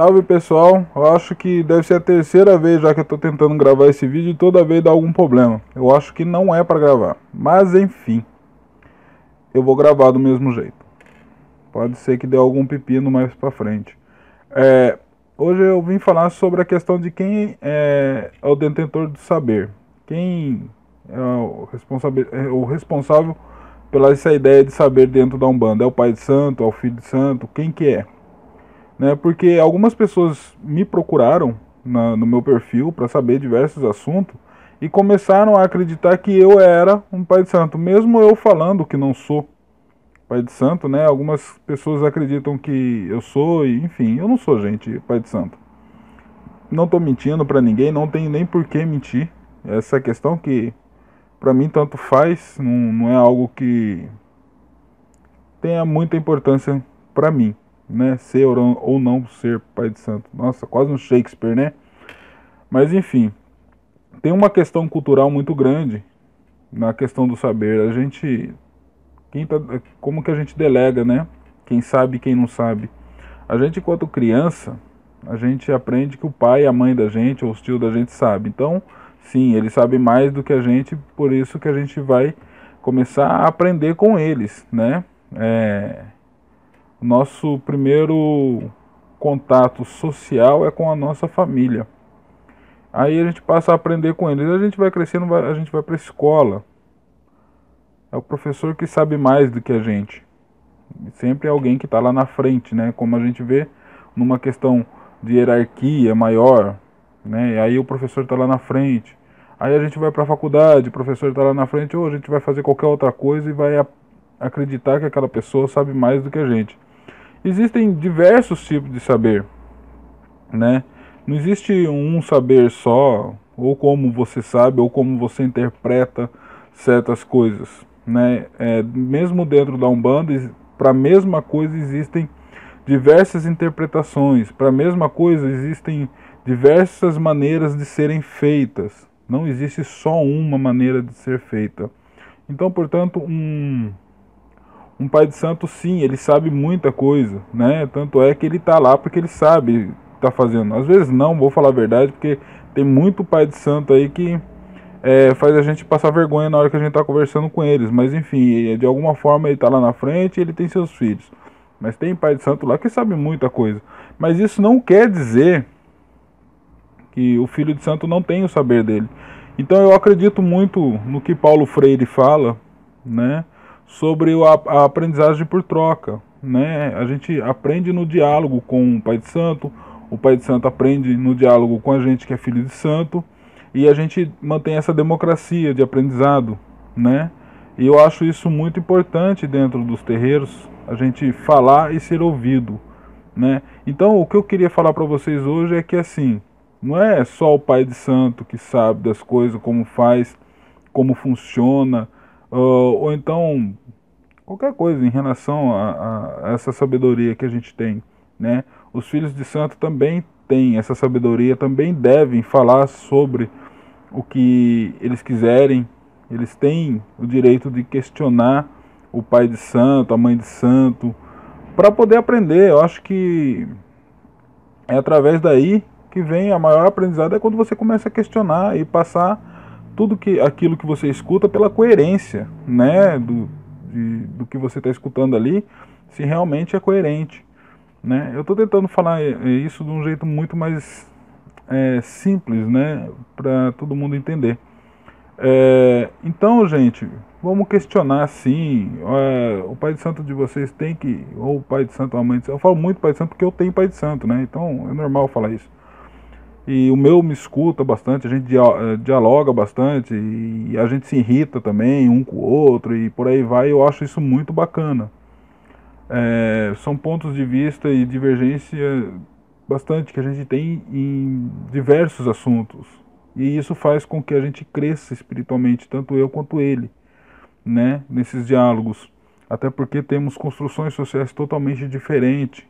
Salve pessoal, eu acho que deve ser a terceira vez já que eu tô tentando gravar esse vídeo e toda vez dá algum problema. Eu acho que não é para gravar, mas enfim, eu vou gravar do mesmo jeito. Pode ser que dê algum pepino mais para frente. É, hoje eu vim falar sobre a questão de quem é, é o detentor do saber. Quem é o responsável, é o responsável pela essa ideia de saber dentro da Umbanda. É o pai de santo, é o filho de santo, quem que é? Né? Porque algumas pessoas me procuraram na, no meu perfil para saber diversos assuntos e começaram a acreditar que eu era um pai de santo, mesmo eu falando que não sou pai de santo, né? Algumas pessoas acreditam que eu sou e, enfim, eu não sou gente pai de santo. Não estou mentindo para ninguém, não tem nem por que mentir. Essa questão que para mim tanto faz, não, não é algo que tenha muita importância para mim né, ser ou não ser pai de santo. Nossa, quase um Shakespeare, né? Mas enfim, tem uma questão cultural muito grande na questão do saber. A gente, quem tá, como que a gente delega, né? Quem sabe, quem não sabe. A gente, enquanto criança, a gente aprende que o pai, a mãe da gente, ou os tios da gente sabe. Então, sim, eles sabem mais do que a gente, por isso que a gente vai começar a aprender com eles, né? É, nosso primeiro contato social é com a nossa família. Aí a gente passa a aprender com eles. A gente vai crescendo, a gente vai para a escola. É o professor que sabe mais do que a gente. Sempre é alguém que está lá na frente, né? Como a gente vê numa questão de hierarquia maior, né? E aí o professor está lá na frente. Aí a gente vai para a faculdade, o professor está lá na frente, ou a gente vai fazer qualquer outra coisa e vai acreditar que aquela pessoa sabe mais do que a gente. Existem diversos tipos de saber, né? Não existe um saber só, ou como você sabe, ou como você interpreta certas coisas, né? É, mesmo dentro da Umbanda, para a mesma coisa existem diversas interpretações, para a mesma coisa existem diversas maneiras de serem feitas. Não existe só uma maneira de ser feita. Então, portanto, um um pai de santo, sim, ele sabe muita coisa, né? Tanto é que ele tá lá porque ele sabe tá fazendo. Às vezes não, vou falar a verdade, porque tem muito pai de santo aí que é, faz a gente passar vergonha na hora que a gente tá conversando com eles. Mas enfim, de alguma forma ele tá lá na frente e ele tem seus filhos. Mas tem pai de santo lá que sabe muita coisa. Mas isso não quer dizer que o filho de santo não tem o saber dele. Então eu acredito muito no que Paulo Freire fala, né? Sobre a, aprendizagem por troca. Né? A gente aprende no diálogo com o Pai de Santo, o Pai de Santo aprende no diálogo com a gente que é filho de santo, e a gente mantém essa democracia de aprendizado, né? E eu acho isso muito importante dentro dos terreiros, a gente falar e ser ouvido, né? Então, o que eu queria falar para vocês hoje é que assim, não é só o pai de santo que sabe das coisas, como faz, como funciona, ou, ou então qualquer coisa em relação a, a, essa sabedoria que a gente tem, né? Os filhos de santo também têm essa sabedoria, também devem falar sobre o que eles quiserem. Eles têm o direito de questionar o pai de santo, a mãe de santo, para poder aprender. Eu acho que é através daí que vem a maior aprendizado é quando você começa a questionar e passar tudo que aquilo que você escuta pela coerência, né, do, de, do que você está escutando ali, se realmente é coerente, né? Eu estou tentando falar isso de um jeito muito mais é, simples, né, para todo mundo entender. É, então, gente, vamos questionar sim. É, o pai de santo de vocês tem que, ou o pai de santo, a mãe de santo. Eu falo muito pai de santo porque eu tenho pai de santo, né? Então é normal falar isso. E o meu me escuta bastante, a gente eh, dialoga bastante e a gente se irrita também um com o outro e por aí vai. Eu acho isso muito bacana. É, são pontos de vista e divergência bastante que a gente tem em diversos assuntos. E isso faz com que a gente cresça espiritualmente, tanto eu quanto ele, né, nesses diálogos. Até porque temos construções sociais totalmente diferentes,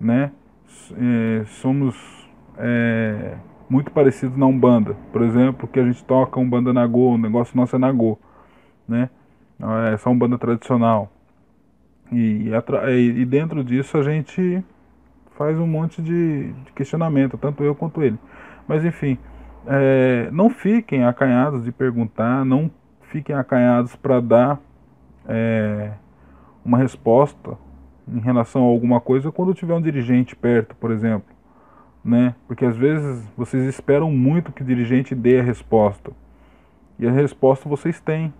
né? É, somos é, muito parecidos na Umbanda. Por exemplo, que a gente toca Umbanda Nagô, o negócio nosso é Nagô, né? É só Umbanda tradicional. E, e dentro disso a gente faz um monte de, de questionamento, tanto eu quanto ele. Mas enfim, é, não fiquem acanhados de perguntar, não fiquem acanhados para dar é, uma resposta em relação a alguma coisa quando tiver um dirigente perto, por exemplo, né? Porque às vezes vocês esperam muito que o dirigente dê a resposta e a resposta vocês têm,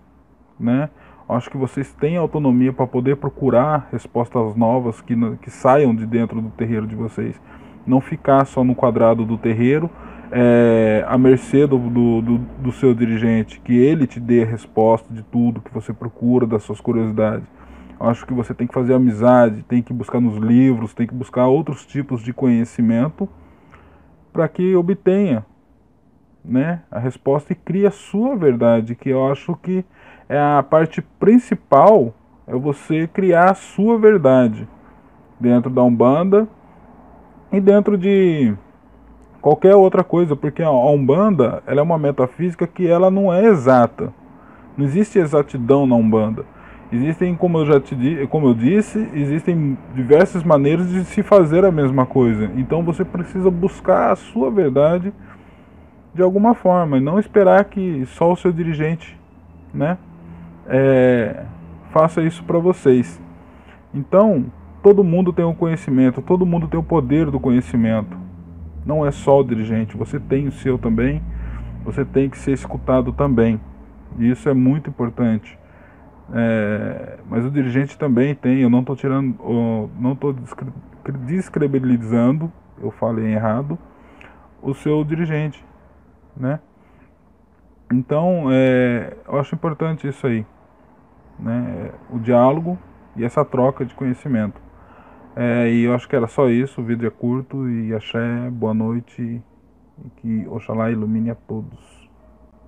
né? Acho que vocês têm autonomia para poder procurar respostas novas que, que saiam de dentro do terreiro de vocês, não ficar só no quadrado do terreiro é, à mercê do, do, do, do seu dirigente, que ele te dê a resposta de tudo que você procura, das suas curiosidades Acho que você tem que fazer amizade, tem que buscar nos livros, tem que buscar outros tipos de conhecimento para que obtenha né, a resposta e crie a sua verdade, que eu acho que é a parte principal, é você criar a sua verdade dentro da Umbanda e dentro de qualquer outra coisa, porque a Umbanda ela é uma metafísica que ela não é exata. Não existe exatidão na Umbanda. Existem, como eu já te como eu disse, existem diversas maneiras de se fazer a mesma coisa. Então você precisa buscar a sua verdade de alguma forma e não esperar que só o seu dirigente, né, é, faça isso para vocês. Então todo mundo tem o um conhecimento, todo mundo tem o poder do conhecimento. Não é só o dirigente, você tem o seu também. Você tem que ser escutado também. E isso é muito importante. É, mas o dirigente também tem, eu não estou tirando, não estou descredibilizando, eu falei errado, o seu dirigente, né? Então, é, eu acho importante isso aí, né? O diálogo e essa troca de conhecimento. É, e eu acho que era só isso, o vídeo é curto e axé, boa noite e que Oxalá ilumine a todos.